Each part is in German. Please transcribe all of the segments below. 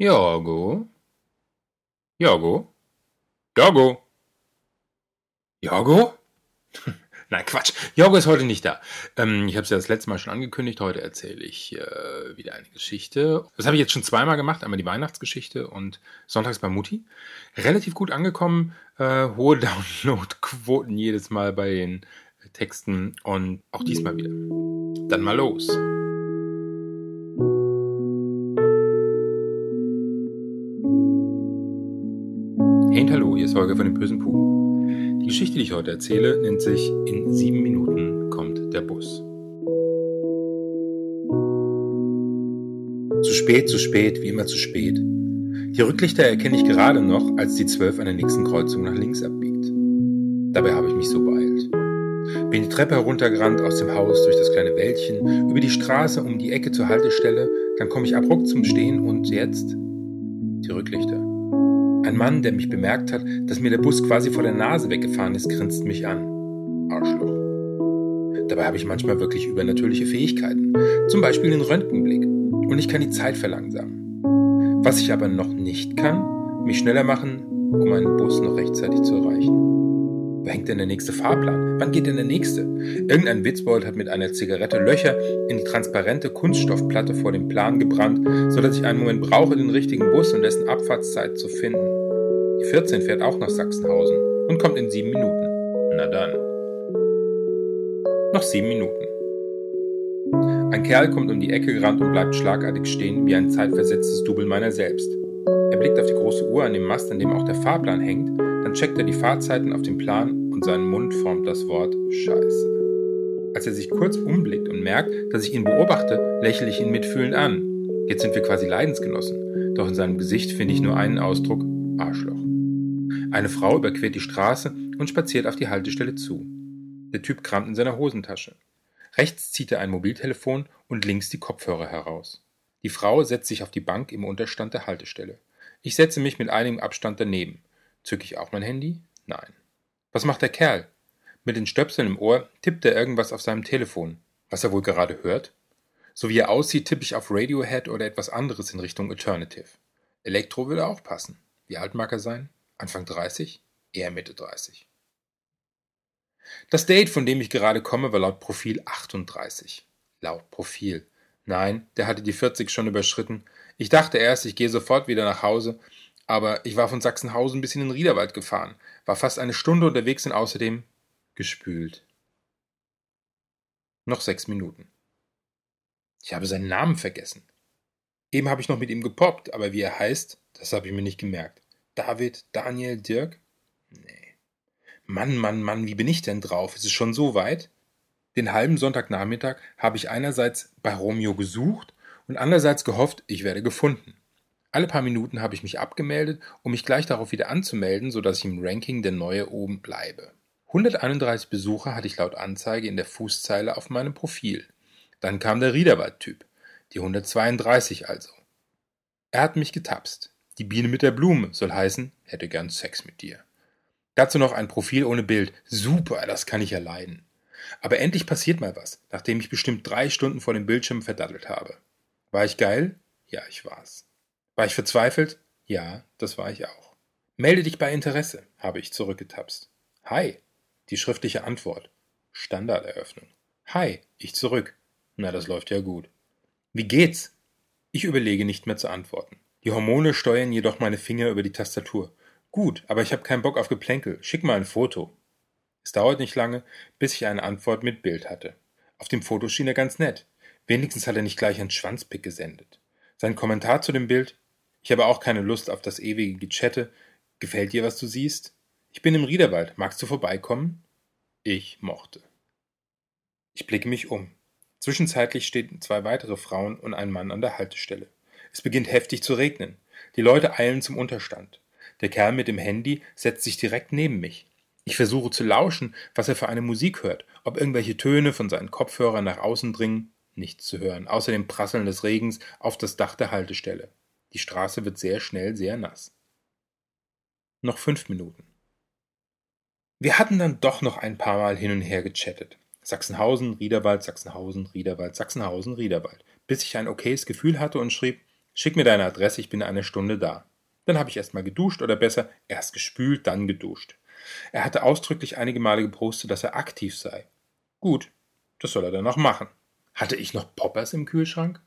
Jorgo? Jorgo? Jorgo? Jorgo? Nein, Quatsch. Jorgo ist heute nicht da. Ähm, ich habe es ja das letzte Mal schon angekündigt. Heute erzähle ich äh, wieder eine Geschichte. Das habe ich jetzt schon zweimal gemacht. Einmal die Weihnachtsgeschichte und Sonntags bei Mutti. Relativ gut angekommen. Äh, hohe Downloadquoten jedes Mal bei den Texten und auch diesmal wieder. Dann mal los. Holger von dem bösen Puh. Die Geschichte, die ich heute erzähle, nennt sich In sieben Minuten kommt der Bus. Zu spät, zu spät, wie immer zu spät. Die Rücklichter erkenne ich gerade noch, als die zwölf an der nächsten Kreuzung nach links abbiegt. Dabei habe ich mich so beeilt. Bin die Treppe heruntergerannt, aus dem Haus, durch das kleine Wäldchen, über die Straße, um die Ecke zur Haltestelle, dann komme ich abrupt zum Stehen und jetzt die Rücklichter. Ein Mann, der mich bemerkt hat, dass mir der Bus quasi vor der Nase weggefahren ist, grinst mich an. Arschloch. Dabei habe ich manchmal wirklich übernatürliche Fähigkeiten. Zum Beispiel den Röntgenblick. Und ich kann die Zeit verlangsamen. Was ich aber noch nicht kann, mich schneller machen, um einen Bus noch rechtzeitig zu erreichen. Hängt denn der nächste Fahrplan? Wann geht denn der nächste? Irgendein Witzbold hat mit einer Zigarette Löcher in die transparente Kunststoffplatte vor dem Plan gebrannt, so dass ich einen Moment brauche, den richtigen Bus und dessen Abfahrtszeit zu finden. Die 14 fährt auch nach Sachsenhausen und kommt in sieben Minuten. Na dann. Noch sieben Minuten. Ein Kerl kommt um die Ecke gerannt und bleibt schlagartig stehen, wie ein zeitversetztes Double meiner selbst. Er blickt auf die große Uhr an dem Mast, an dem auch der Fahrplan hängt, dann checkt er die Fahrzeiten auf dem Plan und sein Mund formt das Wort Scheiße. Als er sich kurz umblickt und merkt, dass ich ihn beobachte, lächle ich ihn mitfühlend an. Jetzt sind wir quasi Leidensgenossen, doch in seinem Gesicht finde ich nur einen Ausdruck Arschloch. Eine Frau überquert die Straße und spaziert auf die Haltestelle zu. Der Typ kramt in seiner Hosentasche. Rechts zieht er ein Mobiltelefon und links die Kopfhörer heraus. Die Frau setzt sich auf die Bank im Unterstand der Haltestelle. Ich setze mich mit einigem Abstand daneben. Zücke ich auch mein Handy? Nein. Was macht der Kerl? Mit den Stöpseln im Ohr tippt er irgendwas auf seinem Telefon. Was er wohl gerade hört? So wie er aussieht, tippe ich auf Radiohead oder etwas anderes in Richtung Alternative. Elektro würde auch passen. Wie alt mag er sein? Anfang 30? Eher Mitte 30. Das Date, von dem ich gerade komme, war laut Profil 38. Laut Profil. Nein, der hatte die 40 schon überschritten. Ich dachte erst, ich gehe sofort wieder nach Hause, aber ich war von Sachsenhausen bis in den Riederwald gefahren, war fast eine Stunde unterwegs und außerdem gespült. Noch sechs Minuten. Ich habe seinen Namen vergessen. Eben habe ich noch mit ihm gepoppt, aber wie er heißt, das habe ich mir nicht gemerkt. David, Daniel, Dirk? Nee. Mann, Mann, Mann, wie bin ich denn drauf? Ist es schon so weit? Den halben Sonntagnachmittag habe ich einerseits bei Romeo gesucht und andererseits gehofft, ich werde gefunden. Alle paar Minuten habe ich mich abgemeldet, um mich gleich darauf wieder anzumelden, sodass ich im Ranking der Neue oben bleibe. 131 Besucher hatte ich laut Anzeige in der Fußzeile auf meinem Profil. Dann kam der Riederwald-Typ. Die 132 also. Er hat mich getapst. Die Biene mit der Blume soll heißen, hätte gern Sex mit dir. Dazu noch ein Profil ohne Bild. Super, das kann ich erleiden. Aber endlich passiert mal was, nachdem ich bestimmt drei Stunden vor dem Bildschirm verdattelt habe. War ich geil? Ja, ich war's. War ich verzweifelt? Ja, das war ich auch. Melde dich bei Interesse, habe ich zurückgetapst. Hi, die schriftliche Antwort. Standarderöffnung. Hi, ich zurück. Na, das läuft ja gut. Wie geht's? Ich überlege nicht mehr zu antworten. Die Hormone steuern jedoch meine Finger über die Tastatur. Gut, aber ich habe keinen Bock auf Geplänkel. Schick mal ein Foto. Es dauert nicht lange, bis ich eine Antwort mit Bild hatte. Auf dem Foto schien er ganz nett. Wenigstens hat er nicht gleich einen Schwanzpick gesendet. Sein Kommentar zu dem Bild: Ich habe auch keine Lust auf das ewige Gechatte. Gefällt dir, was du siehst? Ich bin im Riederwald. Magst du vorbeikommen? Ich mochte. Ich blicke mich um. Zwischenzeitlich stehen zwei weitere Frauen und ein Mann an der Haltestelle. Es beginnt heftig zu regnen. Die Leute eilen zum Unterstand. Der Kerl mit dem Handy setzt sich direkt neben mich. Ich versuche zu lauschen, was er für eine Musik hört, ob irgendwelche Töne von seinen Kopfhörern nach außen dringen. Nichts zu hören, außer dem Prasseln des Regens auf das Dach der Haltestelle. Die Straße wird sehr schnell sehr nass. Noch fünf Minuten. Wir hatten dann doch noch ein paar Mal hin und her gechattet. Sachsenhausen, Riederwald, Sachsenhausen, Riederwald, Sachsenhausen, Riederwald, bis ich ein okayes Gefühl hatte und schrieb, Schick mir deine Adresse, ich bin eine Stunde da. Dann habe ich erst mal geduscht oder besser erst gespült, dann geduscht. Er hatte ausdrücklich einige Male gepostet, dass er aktiv sei. Gut, das soll er dann noch machen. Hatte ich noch Poppers im Kühlschrank?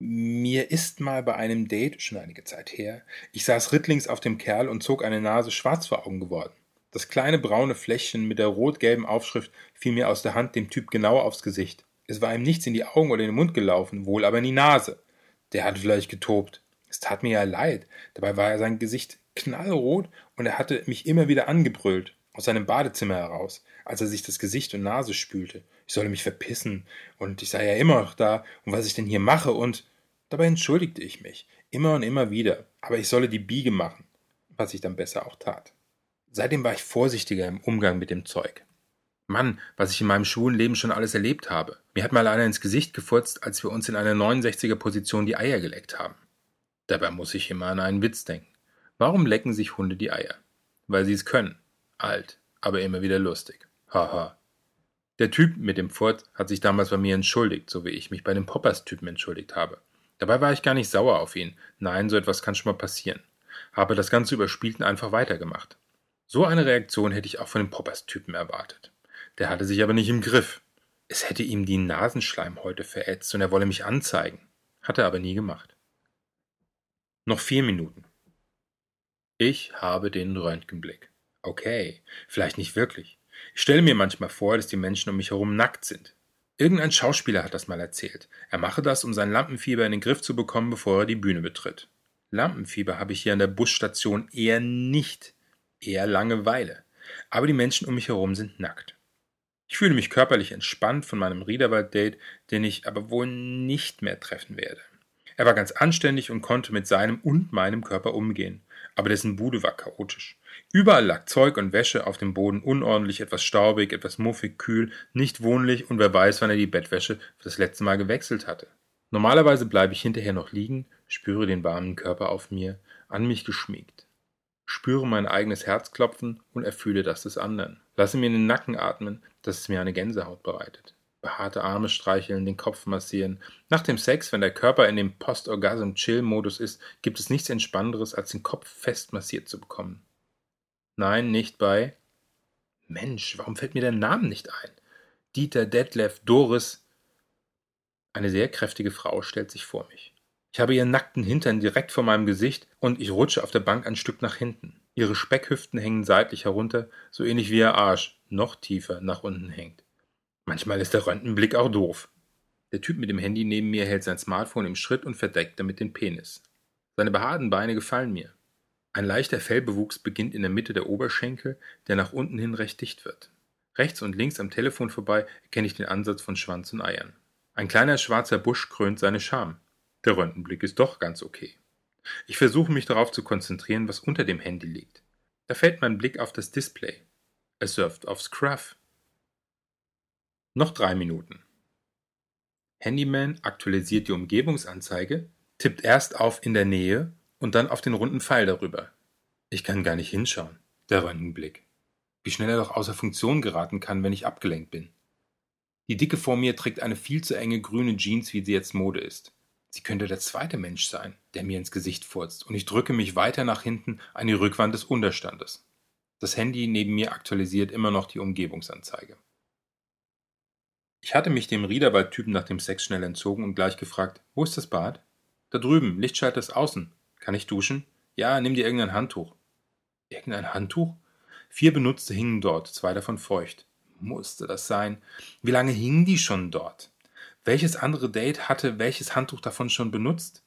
Mir ist mal bei einem Date, schon einige Zeit her, ich saß rittlings auf dem Kerl und zog eine Nase schwarz vor Augen geworden. Das kleine braune Fläschchen mit der rot-gelben Aufschrift fiel mir aus der Hand dem Typ genau aufs Gesicht. Es war ihm nichts in die Augen oder in den Mund gelaufen, wohl aber in die Nase. Der hatte vielleicht getobt. Es tat mir ja leid. Dabei war ja sein Gesicht knallrot und er hatte mich immer wieder angebrüllt, aus seinem Badezimmer heraus, als er sich das Gesicht und Nase spülte. Ich solle mich verpissen und ich sei ja immer noch da und was ich denn hier mache und dabei entschuldigte ich mich, immer und immer wieder, aber ich solle die Biege machen, was ich dann besser auch tat. Seitdem war ich vorsichtiger im Umgang mit dem Zeug. Mann, was ich in meinem schwulen Leben schon alles erlebt habe. Mir hat mal einer ins Gesicht gefurzt, als wir uns in einer 69er Position die Eier geleckt haben. Dabei muss ich immer an einen Witz denken. Warum lecken sich Hunde die Eier? Weil sie es können. Alt, aber immer wieder lustig. Haha. Der Typ mit dem Furz hat sich damals bei mir entschuldigt, so wie ich mich bei dem Poppers-Typen entschuldigt habe. Dabei war ich gar nicht sauer auf ihn. Nein, so etwas kann schon mal passieren. Habe das Ganze überspielt und einfach weitergemacht. So eine Reaktion hätte ich auch von dem Poppers-Typen erwartet. Der hatte sich aber nicht im Griff. Es hätte ihm die Nasenschleim heute verätzt und er wolle mich anzeigen. Hat er aber nie gemacht. Noch vier Minuten. Ich habe den Röntgenblick. Okay, vielleicht nicht wirklich. Ich stelle mir manchmal vor, dass die Menschen um mich herum nackt sind. Irgendein Schauspieler hat das mal erzählt. Er mache das, um sein Lampenfieber in den Griff zu bekommen, bevor er die Bühne betritt. Lampenfieber habe ich hier an der Busstation eher nicht, eher Langeweile. Aber die Menschen um mich herum sind nackt. Ich fühle mich körperlich entspannt von meinem Riederwald-Date, den ich aber wohl nicht mehr treffen werde. Er war ganz anständig und konnte mit seinem und meinem Körper umgehen, aber dessen Bude war chaotisch. Überall lag Zeug und Wäsche auf dem Boden, unordentlich, etwas staubig, etwas muffig, kühl, nicht wohnlich und wer weiß, wann er die Bettwäsche für das letzte Mal gewechselt hatte. Normalerweise bleibe ich hinterher noch liegen, spüre den warmen Körper auf mir, an mich geschmiegt spüre mein eigenes Herz klopfen und erfühle das des anderen. Lasse mir in den Nacken atmen, dass es mir eine Gänsehaut bereitet. Behaarte Arme streicheln, den Kopf massieren. Nach dem Sex, wenn der Körper in dem Post-Orgasm-Chill-Modus ist, gibt es nichts Entspannenderes, als den Kopf fest massiert zu bekommen. Nein, nicht bei. Mensch, warum fällt mir der Name nicht ein? Dieter, Detlef, Doris. Eine sehr kräftige Frau stellt sich vor mich. Ich habe ihren nackten Hintern direkt vor meinem Gesicht und ich rutsche auf der Bank ein Stück nach hinten. Ihre Speckhüften hängen seitlich herunter, so ähnlich wie ihr Arsch noch tiefer nach unten hängt. Manchmal ist der Röntgenblick auch doof. Der Typ mit dem Handy neben mir hält sein Smartphone im Schritt und verdeckt damit den Penis. Seine behaarten Beine gefallen mir. Ein leichter Fellbewuchs beginnt in der Mitte der Oberschenkel, der nach unten hin recht dicht wird. Rechts und links am Telefon vorbei erkenne ich den Ansatz von Schwanz und Eiern. Ein kleiner schwarzer Busch krönt seine Scham. Der Röntgenblick ist doch ganz okay. Ich versuche mich darauf zu konzentrieren, was unter dem Handy liegt. Da fällt mein Blick auf das Display. Es surft auf Scruff. Noch drei Minuten. Handyman aktualisiert die Umgebungsanzeige, tippt erst auf in der Nähe und dann auf den runden Pfeil darüber. Ich kann gar nicht hinschauen. Der Röntgenblick. Wie schnell er doch außer Funktion geraten kann, wenn ich abgelenkt bin. Die Dicke vor mir trägt eine viel zu enge grüne Jeans, wie sie jetzt Mode ist. Sie könnte der zweite Mensch sein, der mir ins Gesicht furzt, und ich drücke mich weiter nach hinten an die Rückwand des Unterstandes. Das Handy neben mir aktualisiert immer noch die Umgebungsanzeige. Ich hatte mich dem Riederwald-Typen nach dem Sex schnell entzogen und gleich gefragt, wo ist das Bad? Da drüben, Lichtschalter ist außen. Kann ich duschen? Ja, nimm dir irgendein Handtuch. Irgendein Handtuch? Vier benutzte hingen dort, zwei davon feucht. Musste das sein? Wie lange hingen die schon dort? Welches andere Date hatte welches Handtuch davon schon benutzt?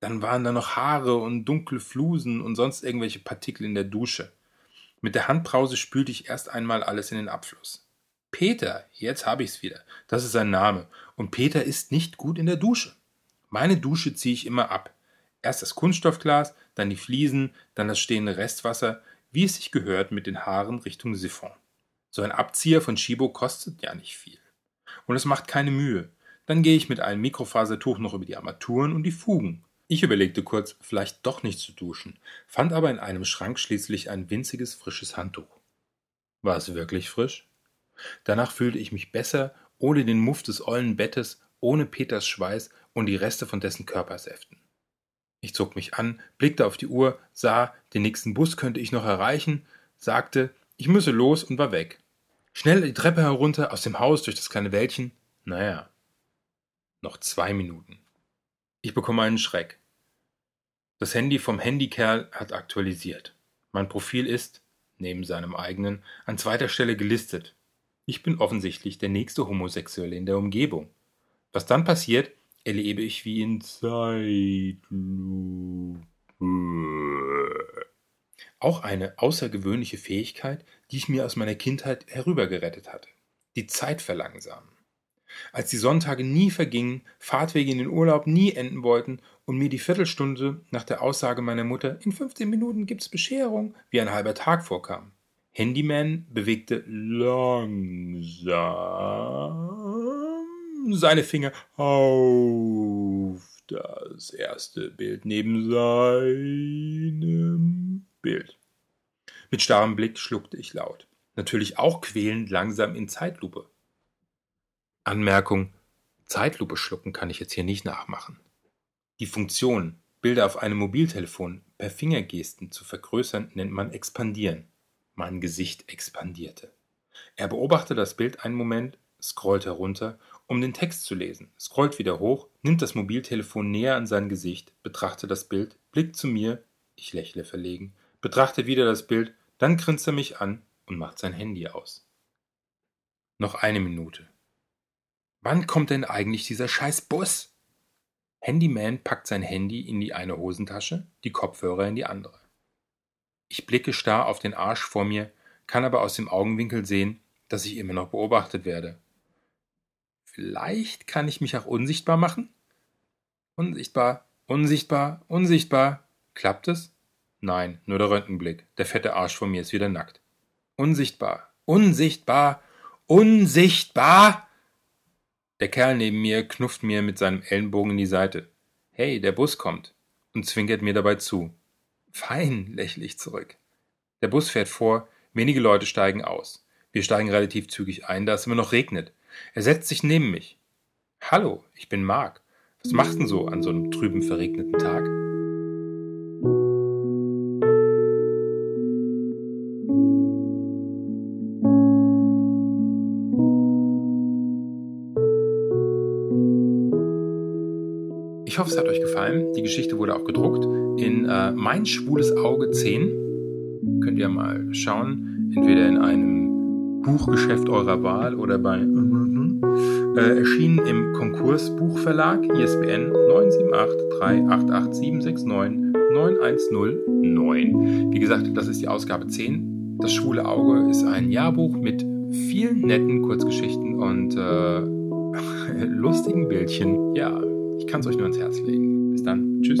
Dann waren da noch Haare und dunkle Flusen und sonst irgendwelche Partikel in der Dusche. Mit der Handbrause spülte ich erst einmal alles in den Abfluss. Peter, jetzt habe ich's wieder. Das ist sein Name. Und Peter ist nicht gut in der Dusche. Meine Dusche ziehe ich immer ab. Erst das Kunststoffglas, dann die Fliesen, dann das stehende Restwasser, wie es sich gehört mit den Haaren Richtung Siphon. So ein Abzieher von Chibo kostet ja nicht viel. Und es macht keine Mühe. Dann gehe ich mit einem Mikrofasertuch noch über die Armaturen und die Fugen. Ich überlegte kurz, vielleicht doch nicht zu duschen, fand aber in einem Schrank schließlich ein winziges frisches Handtuch. War es wirklich frisch? Danach fühlte ich mich besser, ohne den Muff des ollen Bettes, ohne Peters Schweiß und die Reste von dessen Körpersäften. Ich zog mich an, blickte auf die Uhr, sah, den nächsten Bus könnte ich noch erreichen, sagte, ich müsse los und war weg. Schnell die Treppe herunter, aus dem Haus, durch das kleine Wäldchen. Naja, noch zwei Minuten. Ich bekomme einen Schreck. Das Handy vom Handykerl hat aktualisiert. Mein Profil ist, neben seinem eigenen, an zweiter Stelle gelistet. Ich bin offensichtlich der nächste Homosexuelle in der Umgebung. Was dann passiert, erlebe ich wie in Zeitlupe. Auch eine außergewöhnliche Fähigkeit, die ich mir aus meiner Kindheit herübergerettet hatte. Die Zeit verlangsamen. Als die Sonntage nie vergingen, Fahrtwege in den Urlaub nie enden wollten und mir die Viertelstunde nach der Aussage meiner Mutter, in 15 Minuten gibt's Bescherung, wie ein halber Tag vorkam. Handyman bewegte langsam seine Finger auf das erste Bild neben seinem Bild. Mit starrem Blick schluckte ich laut. Natürlich auch quälend langsam in Zeitlupe. Anmerkung: Zeitlupe schlucken kann ich jetzt hier nicht nachmachen. Die Funktion, Bilder auf einem Mobiltelefon per Fingergesten zu vergrößern, nennt man expandieren. Mein Gesicht expandierte. Er beobachtete das Bild einen Moment, scrollt herunter, um den Text zu lesen, scrollt wieder hoch, nimmt das Mobiltelefon näher an sein Gesicht, betrachtet das Bild, blickt zu mir, ich lächle verlegen, betrachtet wieder das Bild, dann grinst er mich an und macht sein Handy aus. Noch eine Minute. Wann kommt denn eigentlich dieser scheiß Bus? Handyman packt sein Handy in die eine Hosentasche, die Kopfhörer in die andere. Ich blicke starr auf den Arsch vor mir, kann aber aus dem Augenwinkel sehen, dass ich immer noch beobachtet werde. Vielleicht kann ich mich auch unsichtbar machen? Unsichtbar, unsichtbar, unsichtbar. Klappt es? Nein, nur der Röntgenblick. Der fette Arsch vor mir ist wieder nackt. Unsichtbar, unsichtbar, unsichtbar! Der Kerl neben mir knufft mir mit seinem Ellenbogen in die Seite. Hey, der Bus kommt und zwinkert mir dabei zu. Fein, lächle ich zurück. Der Bus fährt vor, wenige Leute steigen aus. Wir steigen relativ zügig ein, da es immer noch regnet. Er setzt sich neben mich. Hallo, ich bin Mark. Was machst denn so an so einem trüben, verregneten Tag? Ich hoffe, es hat euch gefallen. Die Geschichte wurde auch gedruckt in äh, Mein schwules Auge 10. Könnt ihr mal schauen, entweder in einem Buchgeschäft eurer Wahl oder bei äh, erschienen im Konkurs Buchverlag ISBN 9783887699109. Wie gesagt, das ist die Ausgabe 10. Das schwule Auge ist ein Jahrbuch mit vielen netten Kurzgeschichten und äh, lustigen Bildchen. Ja, ich kann es euch nur ans Herz legen. Bis dann. Tschüss.